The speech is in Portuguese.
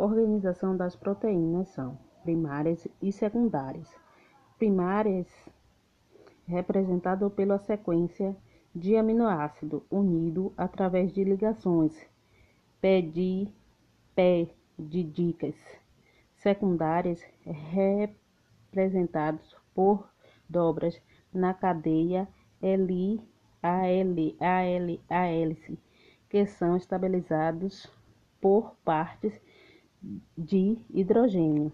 Organização das proteínas são primárias e secundárias. Primárias, representado pela sequência de aminoácido unido através de ligações peptídicas. Secundárias, representados por dobras na cadeia L, AL, AL, ALC, que são estabilizados por partes de hidrogênio.